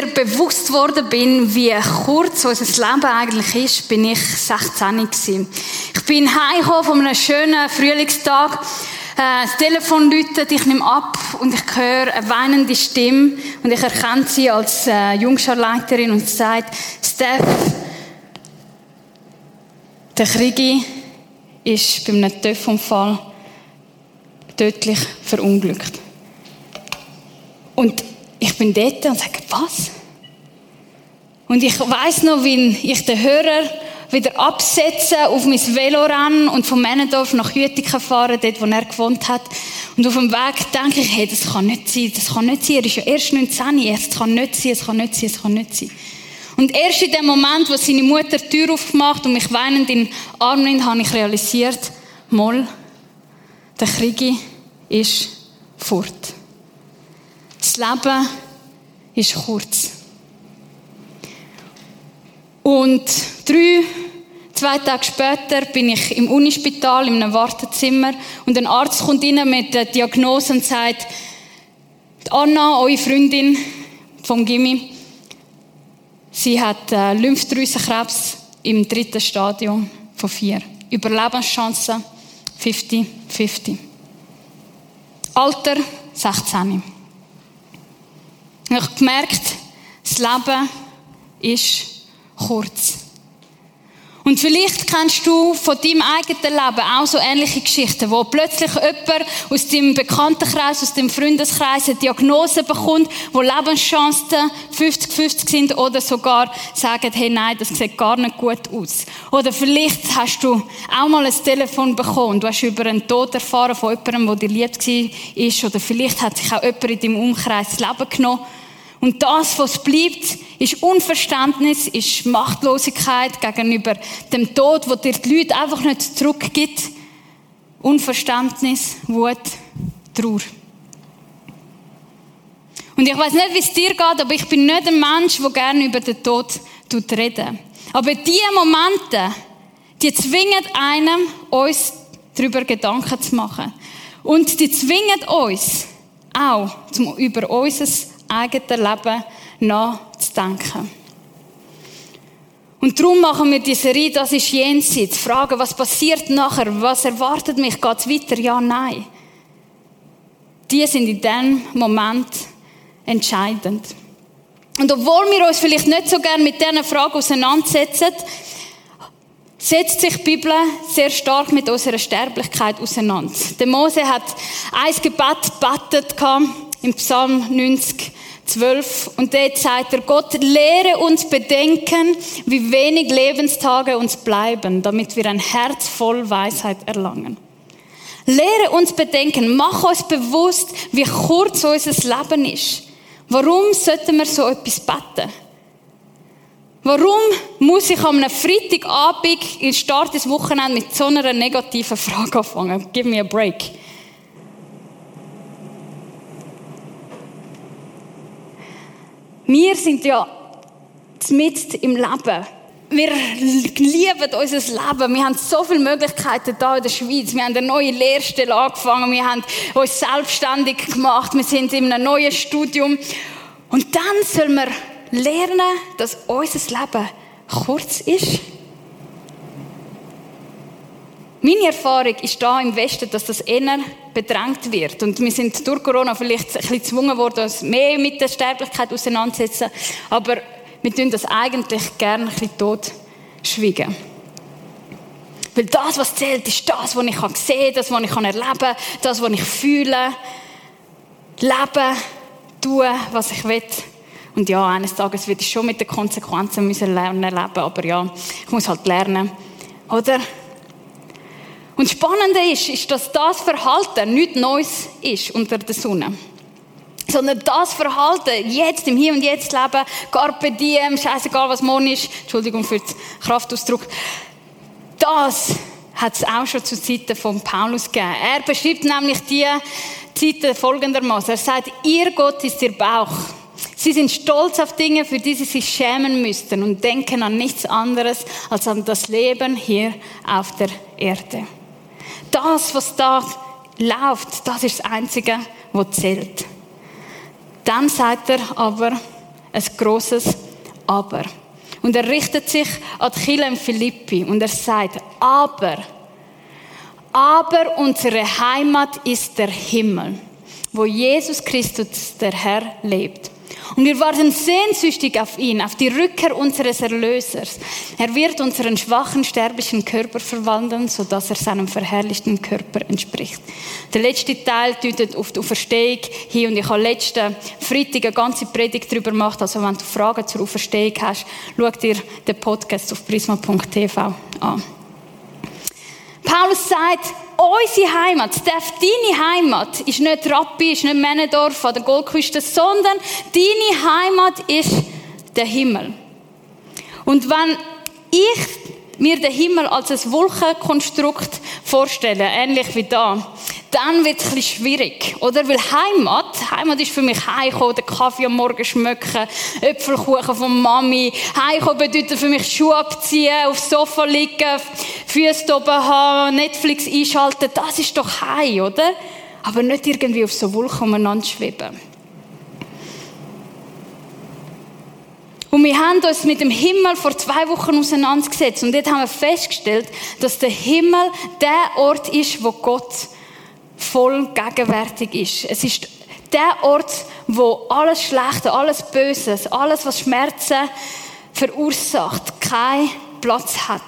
mir bewusst worden bin, wie kurz unser Leben eigentlich ist, bin ich 16 gewesen. Ich bin heimgekommen von einem schönen Frühlingstag. Äh, das Telefon läutet, ich nehme ab und ich höre eine weinende Stimme und ich erkenne sie als äh, Jungscharleiterin und sie sagt, Steph, der Kriegi ist bei einem Töpfunfall tödlich verunglückt. Und ich bin dort und sage, was? Und ich weiß noch, wie ich den Hörer wieder absetze, auf mein Velo rennen und von Männendorf nach Jütiken fahren, dort, wo er gewohnt hat. Und auf dem Weg denke ich, hey, das kann nicht sein, das kann nicht sein, er ist ja erst 19, es kann nicht sein, es kann nicht sein, es kann nicht sein. Und erst in dem Moment, wo seine Mutter die Tür aufgemacht und mich weinend in den Arm nimmt, habe ich realisiert, Moll, der Krieg ist fort. Das Leben ist kurz. Und drei, zwei Tage später bin ich im Unispital, in einem Wartezimmer und ein Arzt kommt rein mit der Diagnose und sagt, Anna, eure Freundin vom Gimmi, sie hat äh, Lymphdrüsenkrebs im dritten Stadium von vier. Überlebenschancen 50-50. Alter 16. Ich habe gemerkt, das Leben ist kurz. Und vielleicht kennst du von deinem eigenen Leben auch so ähnliche Geschichten, wo plötzlich jemand aus deinem Bekanntenkreis, aus deinem Freundeskreis eine Diagnose bekommt, wo Lebenschancen 50-50 sind oder sogar sagen, hey, nein, das sieht gar nicht gut aus. Oder vielleicht hast du auch mal ein Telefon bekommen, du hast über einen Tod erfahren von jemandem, der dir lieb war, oder vielleicht hat sich auch jemand in deinem Umkreis das Leben genommen und das, was bleibt, ist Unverständnis, ist Machtlosigkeit gegenüber dem Tod, wo dir die Leute einfach nicht zurückgibt. Unverständnis, Wut, Trauer. Und ich weiß nicht, wie es dir geht, aber ich bin nicht ein Mensch, der gerne über den Tod reden. Aber diese Momente, die zwingen einem, uns darüber Gedanken zu machen. Und die zwingen uns auch, über unser eigenen Leben nachzudenken. Und darum machen wir diese Serie, das ist jenseits. Fragen, was passiert nachher? Was erwartet mich? Geht es weiter? Ja, nein. Die sind in diesem Moment entscheidend. Und obwohl wir uns vielleicht nicht so gerne mit diesen Fragen auseinandersetzen, setzt sich die Bibel sehr stark mit unserer Sterblichkeit auseinander. Der Mose hat ein Gebet gebetet im Psalm 90, 12. Und dort sagt er, Gott, lehre uns bedenken, wie wenig Lebenstage uns bleiben, damit wir ein Herz voll Weisheit erlangen. Lehre uns bedenken, mach uns bewusst, wie kurz unser Leben ist. Warum sollten wir so etwas beten? Warum muss ich am Freitagabend in Start des Wochenende mit so einer negativen Frage anfangen? Give me a break. Wir sind ja mit im Leben. Wir lieben unser Leben. Wir haben so viele Möglichkeiten hier in der Schweiz. Wir haben eine neue Lehrstelle angefangen. Wir haben uns selbstständig gemacht. Wir sind in einem neuen Studium. Und dann sollen wir lernen, dass unser Leben kurz ist. Meine Erfahrung ist da im Westen, dass das eher bedrängt wird. Und wir sind durch Corona vielleicht ein bisschen gezwungen worden, uns mehr mit der Sterblichkeit auseinanderzusetzen. Aber wir tun das eigentlich gerne ein bisschen tot schwiegen. Weil das, was zählt, ist das, was ich sehen kann, das, was ich erleben kann, das, was ich fühle. Leben, tun, was ich will. Und ja, eines Tages werde ich schon mit den Konsequenzen müssen lernen leben, aber ja, ich muss halt lernen. Oder? Und das Spannende ist, ist, dass das Verhalten nichts Neues ist unter der Sonne. Sondern das Verhalten, jetzt im Hier und Jetzt leben, Carpe Diem, scheißegal was morgen ist, Entschuldigung für den Kraftausdruck, das hat es auch schon zu Zeiten von Paulus gegeben. Er beschreibt nämlich die Zeiten folgendermaßen. Er sagt, ihr Gott ist ihr Bauch. Sie sind stolz auf Dinge, für die sie sich schämen müssten und denken an nichts anderes als an das Leben hier auf der Erde. Das, was da läuft, das ist das Einzige, was zählt. Dann sagt er aber ein großes Aber. Und er richtet sich an die Kirche in Philippi und er sagt, aber, aber unsere Heimat ist der Himmel, wo Jesus Christus, der Herr, lebt. Und wir warten sehnsüchtig auf ihn, auf die Rückkehr unseres Erlösers. Er wird unseren schwachen, sterblichen Körper verwandeln, sodass er seinem verherrlichten Körper entspricht. Der letzte Teil deutet auf die Auferstehung hin und ich habe letzten Freitag eine ganze Predigt darüber gemacht. Also wenn du Fragen zur Auferstehung hast, schau dir den Podcast auf prisma.tv an. Paulus sagt, unsere Heimat, deine Heimat ist nicht Rappi, ist nicht Männendorf oder Goldküste, sondern deine Heimat ist der Himmel. Und wenn ich mir den Himmel als ein Wolkenkonstrukt vorstelle, ähnlich wie da, dann wird es ein bisschen schwierig, oder? Weil Heimat, Heimat ist für mich Heimkommen, den Kaffee am Morgen schmecken, Äpfelkuchen von Mami. Heimkommen bedeutet für mich Schuhe abziehen, aufs Sofa liegen, Füße oben haben, Netflix einschalten. Das ist doch Heim, oder? Aber nicht irgendwie auf so Wolken umeinander schweben. Und wir haben uns mit dem Himmel vor zwei Wochen auseinandergesetzt und dort haben wir festgestellt, dass der Himmel der Ort ist, wo Gott voll gegenwärtig ist. Es ist der Ort, wo alles Schlechte, alles Böses, alles, was Schmerzen verursacht, keinen Platz hat.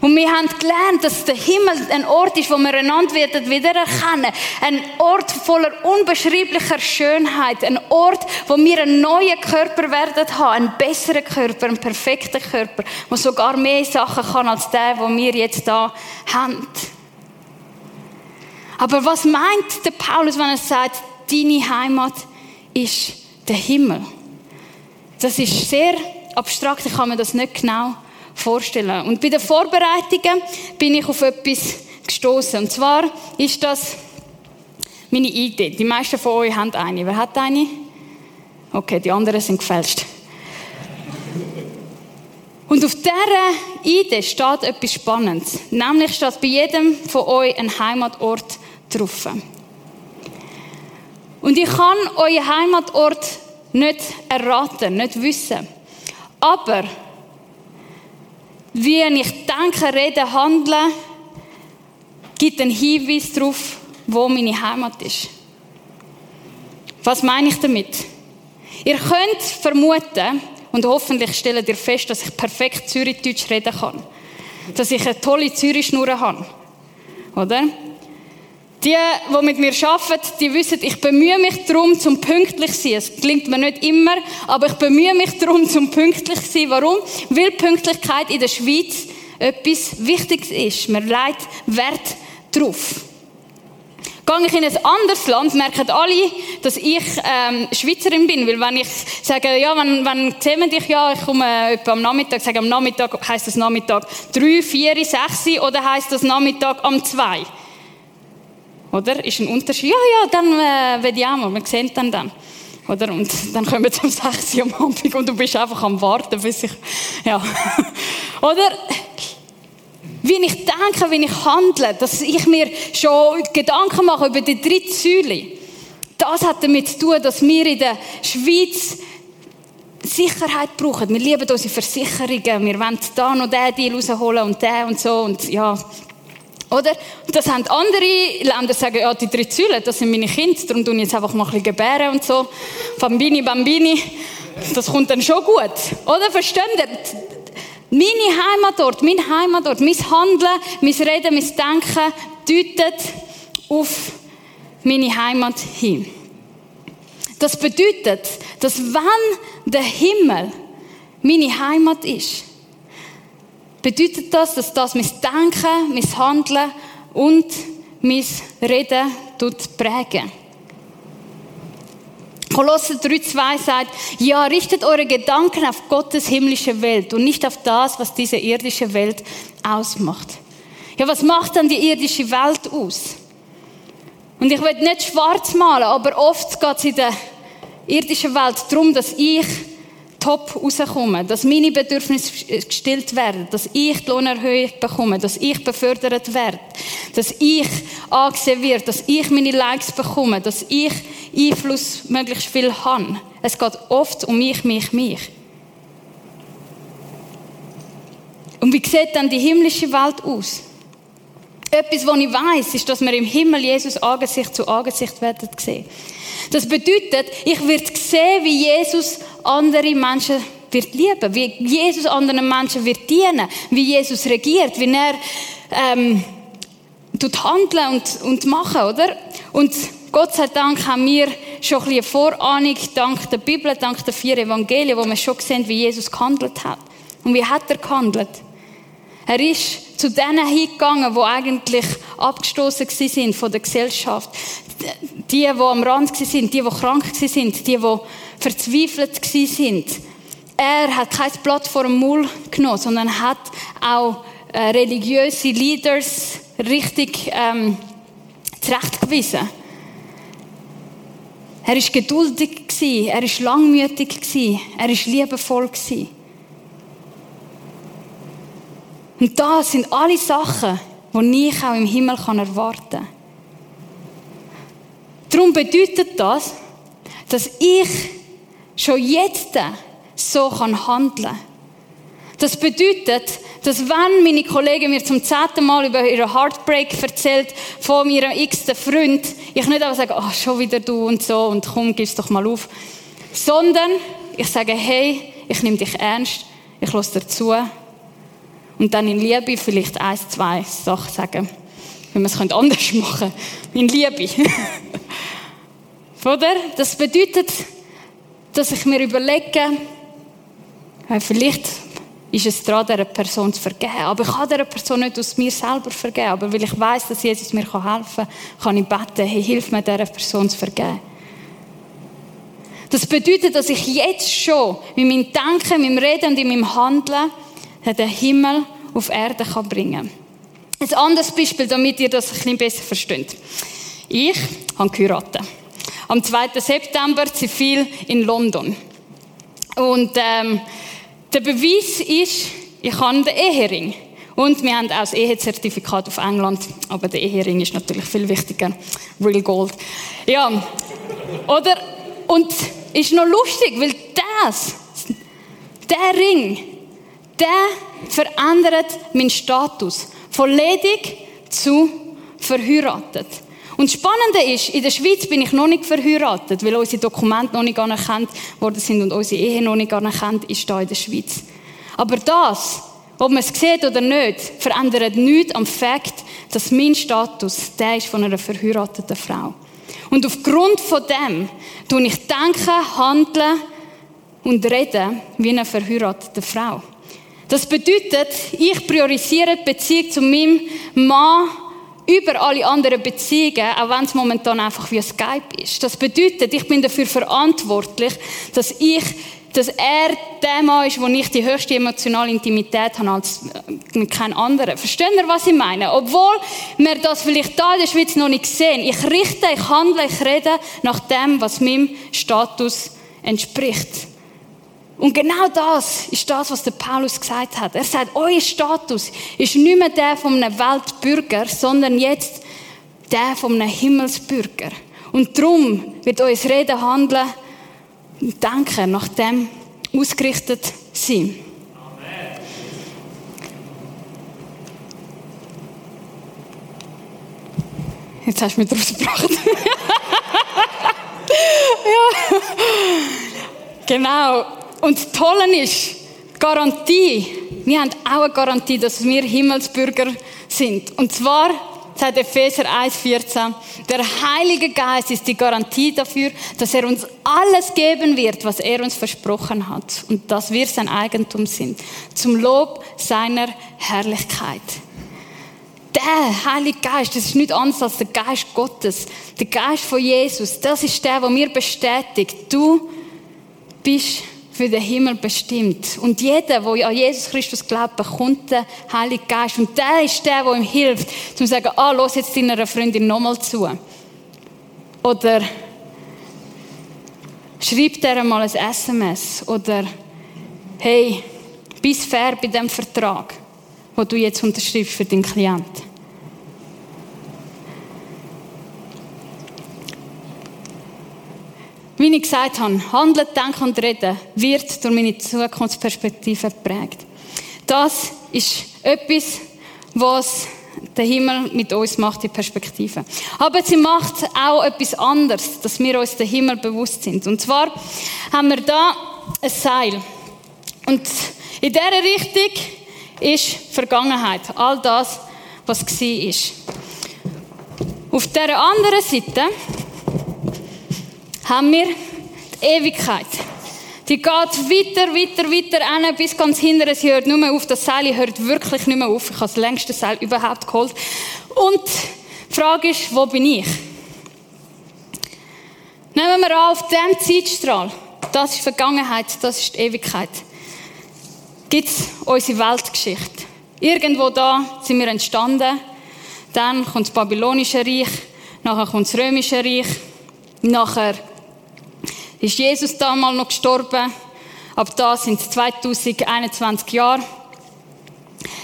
Und wir haben gelernt, dass der Himmel ein Ort ist, wo wir einander wieder erkennen. Ein Ort voller unbeschreiblicher Schönheit. Ein Ort, wo wir einen neuen Körper werden haben. Einen besseren Körper, einen perfekten Körper, der sogar mehr Sachen kann als der, den wir jetzt da haben. Aber was meint der Paulus, wenn er sagt, deine Heimat ist der Himmel? Das ist sehr abstrakt, ich kann mir das nicht genau vorstellen. Und bei den Vorbereitungen bin ich auf etwas gestoßen. Und zwar ist das meine Idee. Die meisten von euch haben eine. Wer hat eine? Okay, die anderen sind gefälscht. Und auf dieser Idee steht etwas Spannendes. Nämlich steht bei jedem von euch ein Heimatort drauf. Und ich kann euren Heimatort nicht erraten, nicht wissen. Aber wie ich denke, rede, handle, gibt einen Hinweis darauf, wo meine Heimat ist. Was meine ich damit? Ihr könnt vermuten, und hoffentlich stellt ihr fest, dass ich perfekt Zürichdeutsch reden kann. Dass ich eine tolle Zürichschnur habe. Oder? Die, die mit mir arbeiten, die wissen, ich bemühe mich darum, zum pünktlich zu sein. Es klingt mir nicht immer, aber ich bemühe mich darum, zum pünktlich zu sein. Warum? Weil Pünktlichkeit in der Schweiz etwas Wichtiges ist. Man legt Wert drauf. Gehe ich in ein anderes Land, merken alle, dass ich ähm, Schweizerin bin. Weil wenn ich sage, ja, wenn, wenn sehen dich, ja, ich komme äh, etwa am Nachmittag, sage am Nachmittag, heisst das Nachmittag drei, vier, sechs oder heisst das Nachmittag am zwei? Oder? Ist ein Unterschied. Ja, ja, dann äh, mal. Wir sehen dann dann. Oder? Und dann kommen wir zum 6 Uhr am Abend und du bist einfach am Warten, bis ich, ja. Oder? Wie ich denke, wie ich handle, dass ich mir schon Gedanken mache über die drei Säule. Das hat damit zu tun, dass wir in der Schweiz Sicherheit brauchen. Wir lieben unsere Versicherungen. Wir wollen da noch den Deal rausholen und den und so. Und ja, oder? Das haben andere Länder sagen, ja, die drei Säulen, das sind meine Kinder, darum tun jetzt einfach mal ein bisschen gebären und so. Bambini, Bambini. Das kommt dann schon gut. Oder? Versteht ihr? Meine Heimatort, mein Heimatort, mein Handeln, mein Reden, mein Denken deutet auf meine Heimat hin. Das bedeutet, dass wenn der Himmel meine Heimat ist, bedeutet das, dass das mein Denken, mein Handeln und mein Reden prägen. Kolosser 3,2 sagt, ja, richtet eure Gedanken auf Gottes himmlische Welt und nicht auf das, was diese irdische Welt ausmacht. Ja, was macht dann die irdische Welt aus? Und ich will nicht schwarz malen, aber oft geht es in der irdischen Welt darum, dass ich top rauskommen, dass meine Bedürfnisse gestillt werden, dass ich die Lohnerhöhung bekomme, dass ich befördert werde, dass ich angesehen werde, dass ich meine Likes bekomme, dass ich Einfluss möglichst viel habe. Es geht oft um mich, mich, mich. Und wie sieht dann die himmlische Welt aus? Etwas, was ich weiß, ist, dass wir im Himmel Jesus Angesicht zu Angesicht werden sehen. Das bedeutet, ich werde sehen, wie Jesus andere Menschen wird lieben, wie Jesus anderen Menschen wird dienen, wie Jesus regiert, wie er ähm, tut handeln und, und machen, oder? Und Gott sei Dank haben wir schon ein bisschen Vorahnung, dank der Bibel, dank der vier Evangelien, wo wir schon sehen, wie Jesus gehandelt hat. Und wie hat er gehandelt? Er ist zu denen hingegangen, die eigentlich abgestoßen sind von der Gesellschaft. Die, die am Rand sind, die, die krank sind, die, die verzweifelt sind. Er hat kein Blatt vor dem Maul genommen, sondern hat auch äh, religiöse Leaders richtig ähm, zurechtgewiesen. Er ist geduldig gewesen, er ist langmütig gewesen, er ist liebevoll gewesen. Und das sind alle Sachen, die ich auch im Himmel erwarten kann. Darum bedeutet das, dass ich schon jetzt so handeln kann. Das bedeutet, dass wenn meine Kollegin mir zum zehnten Mal über ihren Heartbreak erzählt von ihrem x-ten Freund, ich nicht einfach sage, oh, schon wieder du und so und komm, gib's doch mal auf. Sondern ich sage, hey, ich nehme dich ernst, ich lasse dir zu und dann in Liebe vielleicht ein, zwei Sachen sagen, wie man es anders machen könnte. In Liebe. Oder? Das bedeutet, dass ich mir überlege, vielleicht ist es dran, dieser Person zu vergeben. Aber ich kann dieser Person nicht aus mir selber vergeben. Aber weil ich weiß, dass Jesus mir helfen kann, kann ich beten, hey, hilf mir, dieser Person zu vergeben. Das bedeutet, dass ich jetzt schon mit meinem Denken, mit meinem Reden und in meinem Handeln den Himmel auf Erde kann bringen kann. Ein anderes Beispiel, damit ihr das ein bisschen besser versteht. Ich habe geheiratet. Am 2. September zivil in London. Und ähm, der Beweis ist, ich habe den Ehering. Und wir haben auch das Ehezertifikat auf England. Aber der Ehering ist natürlich viel wichtiger. Real Gold. Ja. Oder? Und ist noch lustig, weil das, der Ring, der verändert meinen Status. Von ledig zu verheiratet. Und das Spannende ist, in der Schweiz bin ich noch nicht verheiratet, weil unsere Dokumente noch nicht anerkannt worden sind und unsere Ehe noch nicht anerkannt ist da in der Schweiz. Aber das, ob man es sieht oder nicht, verändert nichts am Fakt, dass mein Status der ist von einer verheirateten Frau. Und aufgrund von dem tue ich denken, handeln und reden wie eine verheiratete Frau. Das bedeutet, ich priorisiere die Beziehung zu meinem Mann über alle anderen Beziehungen, auch wenn es momentan einfach wie Skype ist. Das bedeutet, ich bin dafür verantwortlich, dass ich dass er der Mann ist, wo ich die höchste emotionale Intimität habe als äh, mit keinem anderen. Verstehen ihr, was ich meine? Obwohl wir das vielleicht da in der Schweiz noch nicht sehen. Ich richte, ich handle, ich rede nach dem, was meinem Status entspricht. Und genau das ist das, was der Paulus gesagt hat. Er sagt, euer Status ist nicht mehr der von einem Weltbürger, sondern jetzt der von einem Himmelsbürger. Und darum wird euer Reden, Handeln und Denken nach dem ausgerichtet sein. Amen. Jetzt hast du mich draus gebracht. ja. Genau. Und das Tolle ist, Garantie. Wir haben auch eine Garantie, dass wir Himmelsbürger sind. Und zwar, sagt Epheser 1,14, der Heilige Geist ist die Garantie dafür, dass er uns alles geben wird, was er uns versprochen hat. Und dass wir sein Eigentum sind. Zum Lob seiner Herrlichkeit. Der Heilige Geist, das ist nicht anders als der Geist Gottes. Der Geist von Jesus, das ist der, der mir bestätigt, du bist für den Himmel bestimmt. Und jeder, der an Jesus Christus glaubt, bekommt den Heiligen Geist. Und der ist der, der ihm hilft, zu sagen, ah, los jetzt deiner Freundin nochmal zu. Oder schreib dir mal ein SMS. Oder hey, bist fair bei dem Vertrag, den du jetzt unterschreibst für deinen Klienten. Wie ich gesagt habe, Handeln, Denken und Reden wird durch meine Zukunftsperspektive geprägt. Das ist etwas, was der Himmel mit uns macht, die Perspektive. Aber sie macht auch etwas anderes, dass wir uns den Himmel bewusst sind. Und zwar haben wir da ein Seil. Und in dieser Richtung ist Vergangenheit. All das, was war. Auf der anderen Seite haben wir die Ewigkeit. Die geht weiter, weiter, weiter hin, bis ganz hinten. Sie hört nur mehr auf. Das Seil hört wirklich nicht mehr auf. Ich habe das längste Seil überhaupt geholt. Und die Frage ist, wo bin ich? Nehmen wir an, auf diesem Zeitstrahl. Das ist Vergangenheit, das ist die Ewigkeit. Gibt es unsere Weltgeschichte. Irgendwo da sind wir entstanden. Dann kommt das Babylonische Reich. Nachher kommt das Römische Reich. Nachher ist Jesus damals noch gestorben. Ab da sind es 2021 Jahre.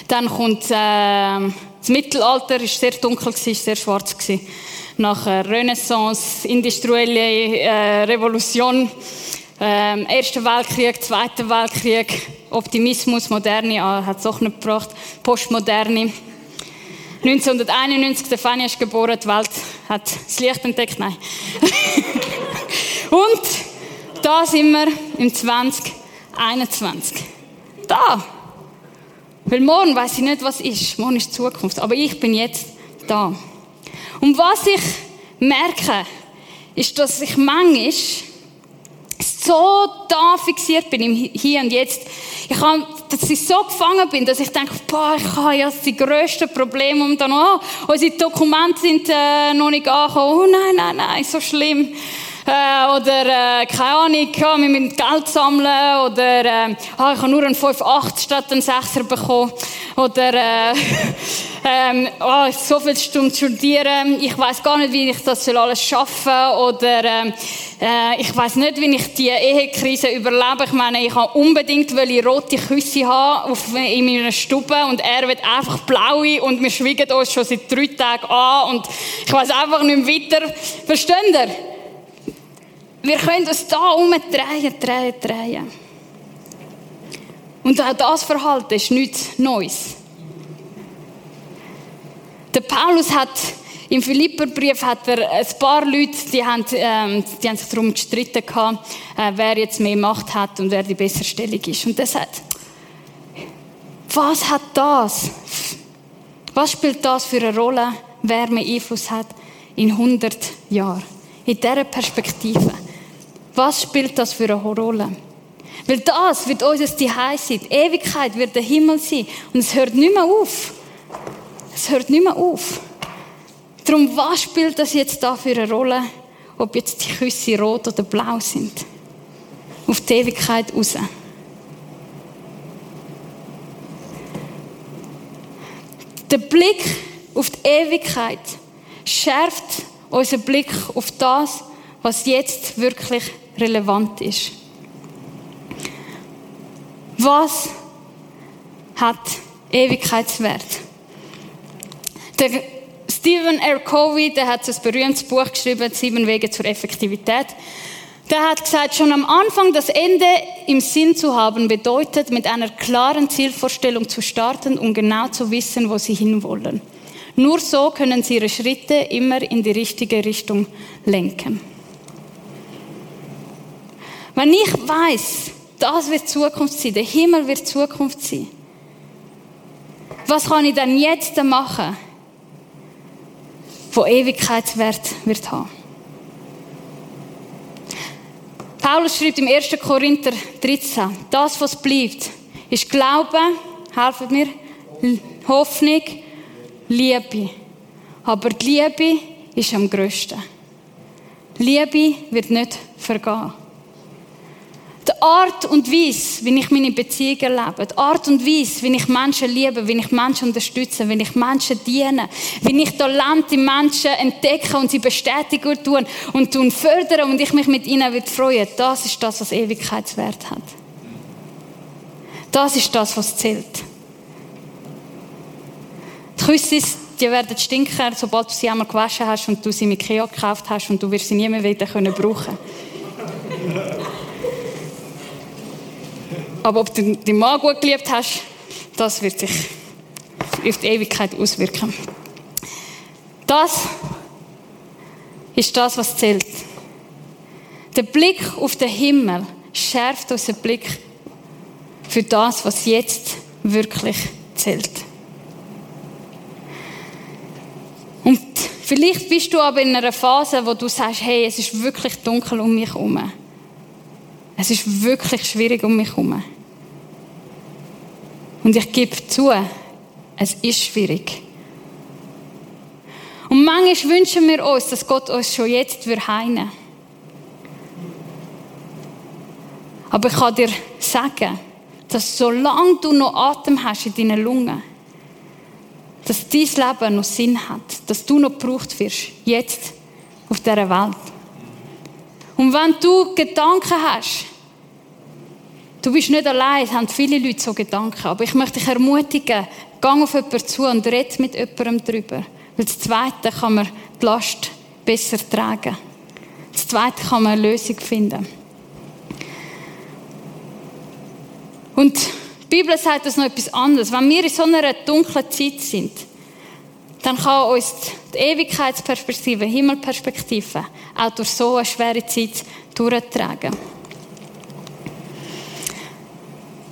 Dann kommt äh, das Mittelalter, ist sehr dunkel gewesen, sehr schwarz gewesen. Nachher Renaissance, industrielle äh, Revolution, äh, Erster Weltkrieg, Zweiter Weltkrieg, Optimismus, Moderne ah, hat es auch nicht gebracht, Postmoderne. 1991, der Fanny ist geboren, die Welt hat das Licht entdeckt, nein. Und da sind wir im 2021. Da. Weil morgen weiß ich nicht, was ist. Morgen ist Zukunft. Aber ich bin jetzt da. Und was ich merke, ist, dass ich manchmal so da fixiert bin im Hier und Jetzt. Ich habe, dass ich so gefangen bin, dass ich denke, boah, ich habe ja die grössten Probleme und dann, oh, unsere Dokumente sind äh, noch nicht angekommen. Oh nein, nein, nein, so schlimm äh, oder äh, keine Ahnung, ja, wir müssen Geld sammeln oder äh, ah, ich habe nur einen 5,8 statt einen 6er bekommen oder äh, ähm, oh, so viel Stunden studieren, ich weiß gar nicht, wie ich das alles schaffen oder äh, äh, ich weiß nicht, wie ich die Ehekrise überlebe. Ich meine, ich habe unbedingt rote Küsse haben in meiner Stube und er wird einfach blaue und wir schwiegen uns schon seit drei Tagen an und ich weiß einfach nicht mehr weiter. Versteht ihr? Wir können uns da umdrehen, drehen, drehen. Und auch das Verhalten ist nichts Neues. Der Paulus hat im Philipperbrief hat er ein paar Leute, die haben, ähm, die haben sich darum gestritten gehabt, äh, wer jetzt mehr Macht hat und wer die bessere Stellung ist. Und er sagt, was hat das? Was spielt das für eine Rolle, wer mehr Einfluss hat in 100 Jahren? In dieser Perspektive. Was spielt das für eine Rolle? Weil das wird unser Zuhause sein. Die Ewigkeit wird der Himmel sein. Und es hört nicht mehr auf. Es hört nicht mehr auf. Darum, was spielt das jetzt da für eine Rolle? Ob jetzt die Küsse rot oder blau sind. Auf die Ewigkeit raus. Der Blick auf die Ewigkeit schärft unseren Blick auf das, was jetzt wirklich relevant ist. Was hat Ewigkeitswert? Der Stephen R. Covey, der hat ein berühmtes Buch geschrieben, Sieben Wege zur Effektivität. Der hat gesagt, schon am Anfang das Ende im Sinn zu haben, bedeutet, mit einer klaren Zielvorstellung zu starten und genau zu wissen, wo sie hinwollen. Nur so können sie ihre Schritte immer in die richtige Richtung lenken. Wenn ich weiß, das wird Zukunft sein, der Himmel wird Zukunft sein, was kann ich dann jetzt machen, wo Ewigkeitswert wird haben? Paulus schreibt im 1. Korinther 13, das, was bleibt, ist Glaube, helfen mir, Hoffnung, Liebe. Aber die Liebe ist am grössten. Liebe wird nicht vergehen. Die Art und Weise, wie ich meine Beziehungen lebe, die Art und Weise, wie ich Menschen liebe, wie ich Menschen unterstütze, wie ich Menschen diene, wie ich Talente in Menschen entdecke und sie bestätigen tun und tun fördern und ich mich mit ihnen wird freuen, das ist das, was Ewigkeitswert hat. Das ist das, was zählt. Die Küsse, die werden stinken, sobald du sie einmal gewaschen hast und du sie mit Keo gekauft hast und du wirst sie nie mehr wieder brauchen können. Aber ob du den Mann gut geliebt hast, das wird sich auf die Ewigkeit auswirken. Das ist das, was zählt. Der Blick auf den Himmel schärft unseren Blick für das, was jetzt wirklich zählt. Und vielleicht bist du aber in einer Phase, wo du sagst, hey, es ist wirklich dunkel um mich herum. Es ist wirklich schwierig um mich herum. Und ich gebe zu, es ist schwierig. Und manchmal wünschen wir uns, dass Gott uns schon jetzt heilen. Aber ich kann dir sagen, dass solange du noch Atem hast in deinen Lungen, dass dein Leben noch Sinn hat, dass du noch gebraucht wirst, jetzt auf dieser Welt. Und wenn du Gedanken hast, du bist nicht allein, es haben viele Leute so Gedanken, aber ich möchte dich ermutigen, geh auf jemanden zu und red mit jemandem darüber. Weil das Zweite kann man die Last besser tragen. Das Zweite kann man eine Lösung finden. Und die Bibel sagt uns noch etwas anderes. Wenn wir in so einer dunklen Zeit sind, dann kann uns die Ewigkeitsperspektive, Himmelperspektive auch durch so eine schwere Zeit durchtragen.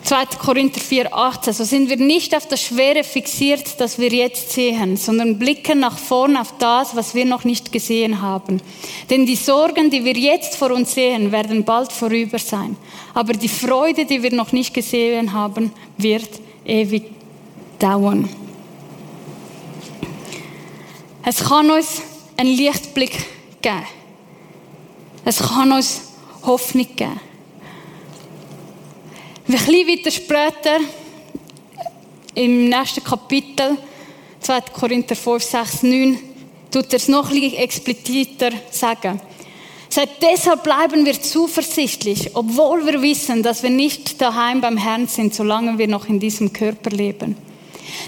2. Korinther 4, 18. So sind wir nicht auf das Schwere fixiert, das wir jetzt sehen, sondern blicken nach vorn auf das, was wir noch nicht gesehen haben. Denn die Sorgen, die wir jetzt vor uns sehen, werden bald vorüber sein. Aber die Freude, die wir noch nicht gesehen haben, wird ewig dauern. Es kann uns einen Lichtblick geben. Es kann uns Hoffnung geben. Ein bisschen weiter später, im nächsten Kapitel, 2. Korinther 5, 6, 9, tut er es noch ein bisschen expliziter sagen. Sagt, deshalb bleiben wir zuversichtlich, obwohl wir wissen, dass wir nicht daheim beim Herrn sind, solange wir noch in diesem Körper leben.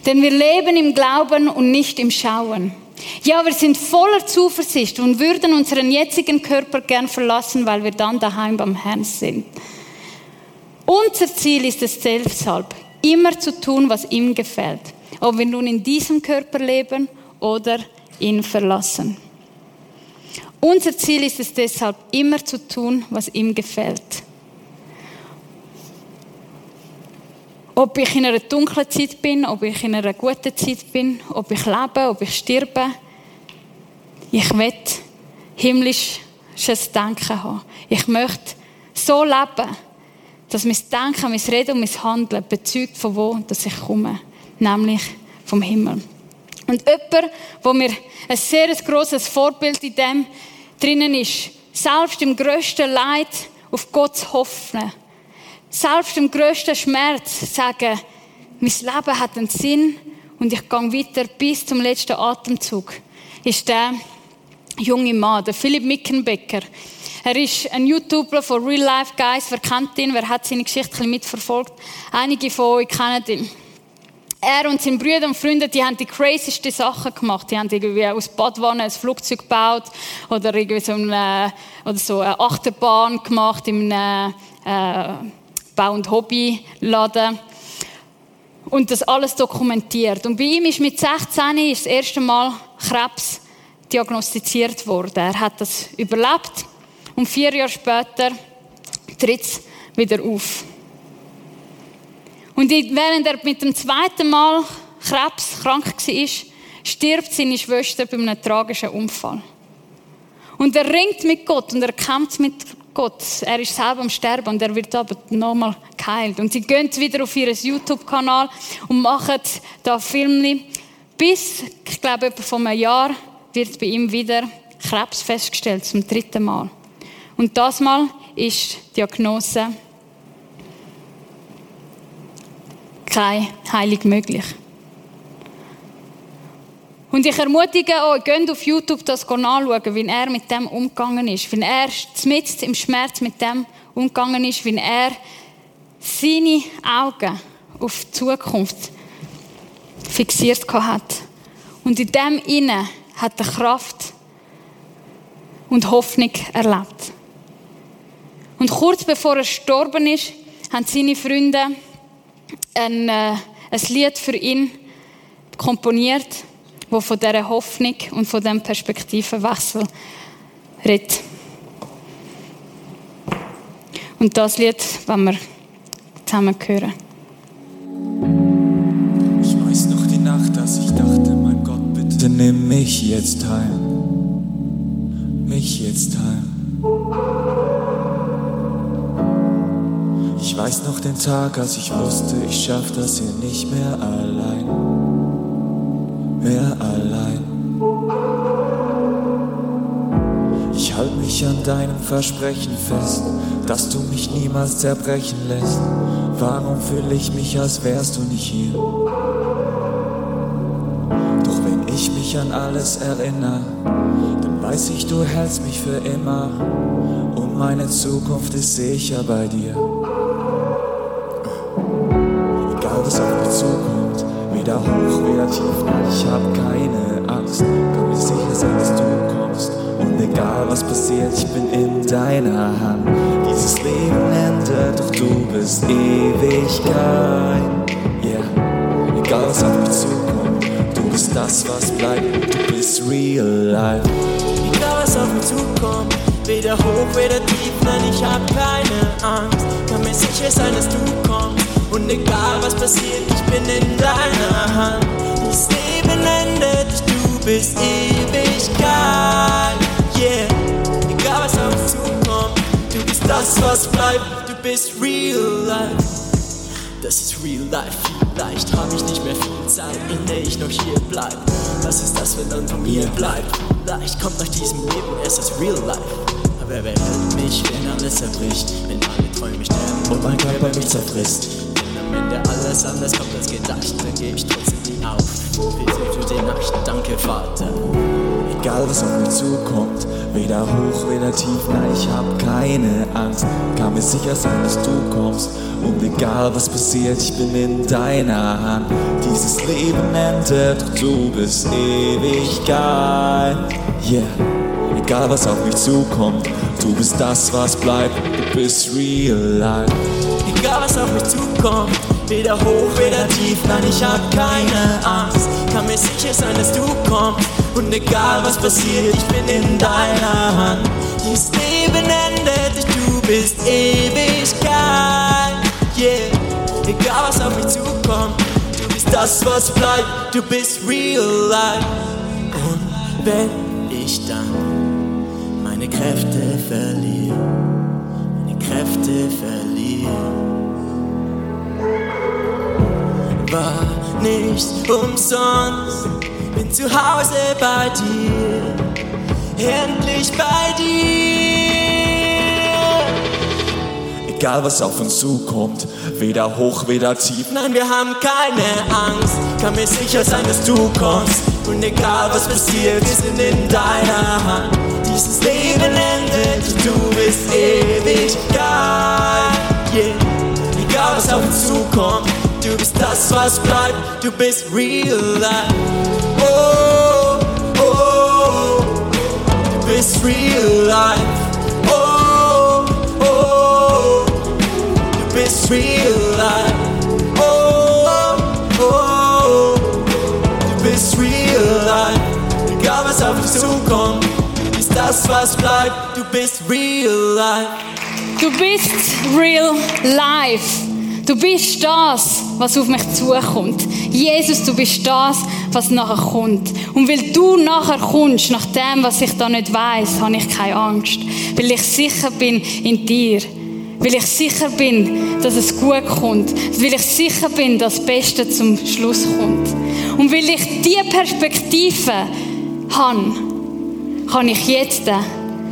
Denn wir leben im Glauben und nicht im Schauen. Ja, wir sind voller Zuversicht und würden unseren jetzigen Körper gern verlassen, weil wir dann daheim beim Herrn sind. Unser Ziel ist es deshalb, immer zu tun, was ihm gefällt. Ob wir nun in diesem Körper leben oder ihn verlassen. Unser Ziel ist es deshalb, immer zu tun, was ihm gefällt. Ob ich in einer dunklen Zeit bin, ob ich in einer guten Zeit bin, ob ich lebe, ob ich sterbe, ich möchte himmlisches Denken haben. Ich möchte so leben, dass mein Denken, mein Reden und mein Handeln bezeugt von wo dass ich komme, nämlich vom Himmel. Und jemand, wo mir ein sehr grosses Vorbild in dem drinnen ist, selbst im grössten Leid auf Gott zu hoffen, selbst im grössten Schmerz sagen, mein Leben hat einen Sinn und ich gehe weiter bis zum letzten Atemzug, ist der junge Mann, der Philipp Mickenbecker. Er ist ein YouTuber von Real Life Guys. Wer kennt ihn? Wer hat seine Geschichte mitverfolgt? Einige von euch kennen ihn. Er und seine Brüder und Freunde, die haben die crazysten Sachen gemacht. Die haben irgendwie aus Badwanne ein Flugzeug gebaut oder irgendwie so eine, oder so eine Achterbahn gemacht einem äh, Bau- und Hobbyladen. Und das alles dokumentiert. Und bei ihm ist mit 16 ist das erste Mal Krebs diagnostiziert worden. Er hat das überlebt und vier Jahre später tritt es wieder auf. Und während er mit dem zweiten Mal Krebs krank war, stirbt seine Schwester bei einem tragischen Unfall. Und er ringt mit Gott und er kämpft mit Gott. Er ist selber am Sterben und er wird aber nochmal geheilt. Und sie gehen wieder auf ihren YouTube-Kanal und machen da Filme. Bis, ich glaube, etwa vor einem Jahr wird bei ihm wieder Krebs festgestellt, zum dritten Mal. Und das Mal ist die Diagnose keine Heilung möglich. Und ich ermutige euch, geht auf YouTube das anschauen, wie er mit dem umgegangen ist. Wie er mitten im Schmerz mit dem umgegangen ist, wie er seine Augen auf die Zukunft fixiert hat. Und in dem inne hat er Kraft und Hoffnung erlebt. Und kurz bevor er gestorben ist, haben seine Freunde ein, äh, ein Lied für ihn komponiert, wo von dieser Hoffnung und von diesem Perspektivenwechsel redet. Und das Lied wollen wir zusammen hören. Ich weiß noch die Nacht, dass ich dachte, mein Gott, bitte nimm mich jetzt heim. Mich jetzt heim. Ich weiß noch den Tag, als ich wusste, ich schaff das hier nicht mehr allein. Mehr allein. Ich halte mich an deinem Versprechen fest, dass du mich niemals zerbrechen lässt. Warum fühle ich mich, als wärst du nicht hier? Doch wenn ich mich an alles erinnere, dann weiß ich, du hältst mich für immer. Und meine Zukunft ist sicher bei dir. Was auf mich zukommt, weder hoch, weder tief, ich hab keine Angst. Kann mir sicher sein, dass du kommst. Und egal was passiert, ich bin in deiner Hand. Dieses Leben endet, doch du bist Ewigkeit. Yeah, egal was auf mich zukommt, du bist das, was bleibt. Du bist real life. Egal was auf mich zukommt, weder hoch, weder tief, nein, ich hab keine Angst. Kann mir sicher sein, dass du kommst. Und egal was passiert, ich bin in deiner Hand. Das Leben endet, du bist Ewigkeit. Yeah, egal was auf mich zukommt, du bist das, was bleibt. Du bist real life. Das ist real life, vielleicht hab ich nicht mehr viel Zeit, in der ich noch hier bleib. Was ist das, wenn dann von mir bleibt? Vielleicht kommt nach diesem Leben erst das real life. Aber wer hält mich, wenn alles zerbricht, wenn alle Träume sterben und mein Körper mich zerfrisst? Alles anders kommt als gedacht, dann geb ich trotzdem nie auf. Bitte für die Nacht, danke Vater. Egal was auf mich zukommt, weder hoch, weder tief, nein, ich hab keine Angst. Kann mir sicher sein, dass du kommst. Und egal was passiert, ich bin in deiner Hand. Dieses Leben endet, doch du bist Ewigkeit. Yeah, egal was auf mich zukommt, du bist das, was bleibt. Du bist real life. Egal was auf mich zukommt, weder hoch, weder tief, nein, ich hab keine Angst. Kann mir sicher sein, dass du kommst. Und egal was passiert, ich bin in deiner Hand. Dieses Leben endet, du bist Ewigkeit. Yeah, egal was auf mich zukommt, du bist das, was bleibt. Du bist real life. Und wenn ich dann meine Kräfte verliere, meine Kräfte verliere. War nicht umsonst. Bin zu Hause bei dir, endlich bei dir. Egal was auf uns zukommt, weder hoch, weder tief. Nein, wir haben keine Angst, kann mir sicher sein, dass du kommst. Und egal was passiert, wir sind in deiner Hand. Dieses Leben endet, du bist Ewigkeit. Yeah. Egal was auf uns zukommt, du bist das, was bleibt. Du bist real life. Oh, oh, du bist real life. Oh, oh, du bist real life. Oh, oh, du bist real life. Egal was auf dich zukommt, du bist das, was bleibt. Du bist real life. Du bist real life. Du bist das, was auf mich zukommt. Jesus, du bist das, was nachher kommt. Und weil du nachher kommst, nach dem, was ich da nicht weiß, habe ich keine Angst. Weil ich sicher bin in dir. Weil ich sicher bin, dass es gut kommt. Weil ich sicher bin, dass das Beste zum Schluss kommt. Und weil ich diese Perspektive habe, kann ich jetzt,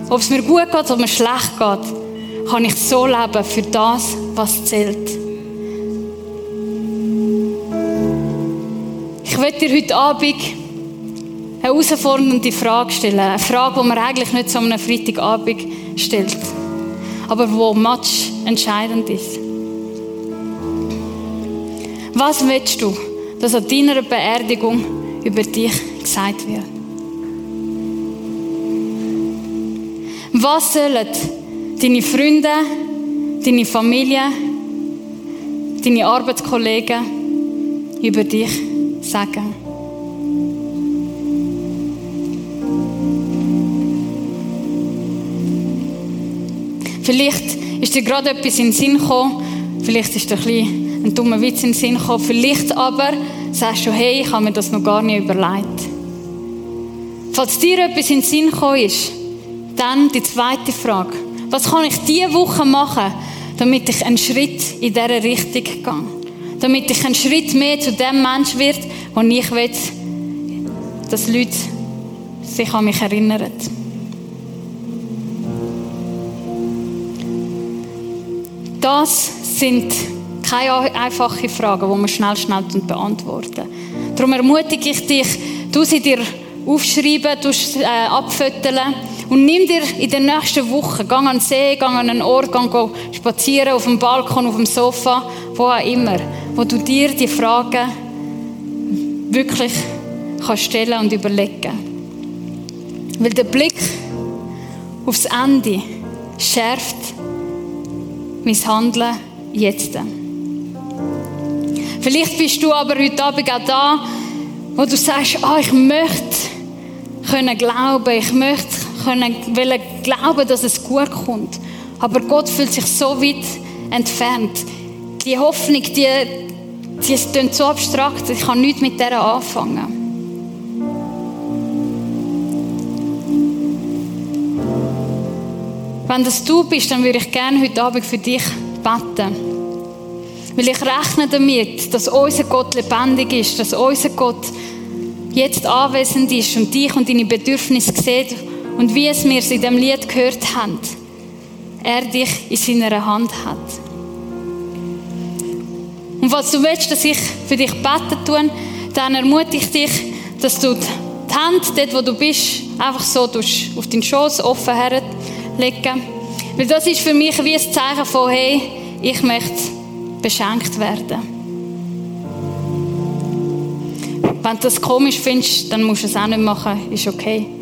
ob es mir gut geht, oder mir schlecht geht, kann ich so leben für das, was zählt. Ich möchte dir heute Abend eine herausfordernde Frage stellen. Eine Frage, die man eigentlich nicht so einem Freitagabend stellt. Aber wo match entscheidend ist. Was willst du, dass an deiner Beerdigung über dich gesagt wird? Was sollen deine Freunde, deine Familie, deine Arbeitskollegen über dich sagen. Vielleicht ist dir gerade etwas in den Sinn gekommen, vielleicht ist dir ein, ein dummer Witz in den Sinn gekommen, vielleicht aber sagst du, hey, ich habe mir das noch gar nicht überlegt. Falls dir etwas in den Sinn gekommen ist, dann die zweite Frage. Was kann ich diese Woche machen, damit ich einen Schritt in dieser Richtung gehe? Damit ich einen Schritt mehr zu dem Mensch wird, wo ich will, dass Leute sich an mich erinnern. Das sind keine einfachen Fragen, die man schnell, schnell beantworten. Darum ermutige ich dich, du sie dir aufschreiben, du äh, abfütteln und nimm dir in den nächsten Wochen, geh an den See, geh an einen Ort, geh spazieren, auf dem Balkon, auf dem Sofa, wo auch immer, wo du dir die Fragen wirklich kannst stellen und überlegen. Weil der Blick aufs Ende schärft mein Handeln jetzt. Vielleicht bist du aber heute Abend auch da, wo du sagst, oh, ich möchte können glauben, ich möchte können wollen glauben, dass es gut kommt. Aber Gott fühlt sich so weit entfernt. Die Hoffnung, die, die ist so abstrakt, ich kann nichts mit der anfangen. Wenn das du bist, dann würde ich gerne heute Abend für dich beten. Weil ich rechne damit, dass unser Gott lebendig ist, dass unser Gott jetzt anwesend ist und dich und deine Bedürfnisse sieht und wie es wir in dem Lied gehört haben, er dich in seiner Hand hat. Und falls du willst, dass ich für dich beten tue, dann ermutige ich dich, dass du die Hand dort, wo du bist, einfach so auf deinen Schoß offen herlegen. Weil das ist für mich wie ein Zeichen von, hey, ich möchte beschenkt werden. Wenn du das komisch findest, dann musst du es auch nicht machen, ist okay.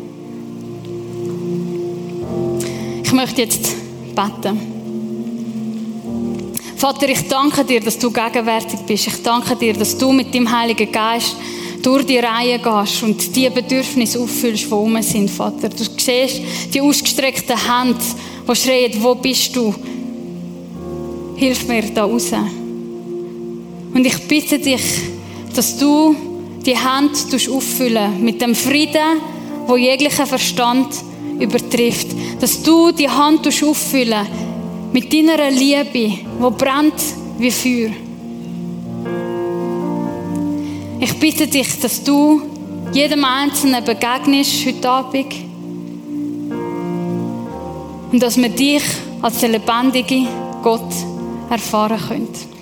Möchte jetzt beten. Vater, ich danke dir, dass du gegenwärtig bist. Ich danke dir, dass du mit dem Heiligen Geist durch die Reihe gehst und die Bedürfnisse auffüllst, die um sind, Vater. Du siehst die ausgestreckte Hand, die schreit, wo bist du? Hilf mir da raus. Und ich bitte dich, dass du die Hand auffüllen mit dem Frieden, wo jeglichen Verstand übertrifft. Dass du die Hand auffüllen mit deiner Liebe, wo brennt wie Feuer. Ich bitte dich, dass du jedem Einzelnen begegnest heute Abend und dass wir dich als der lebendige Gott erfahren können.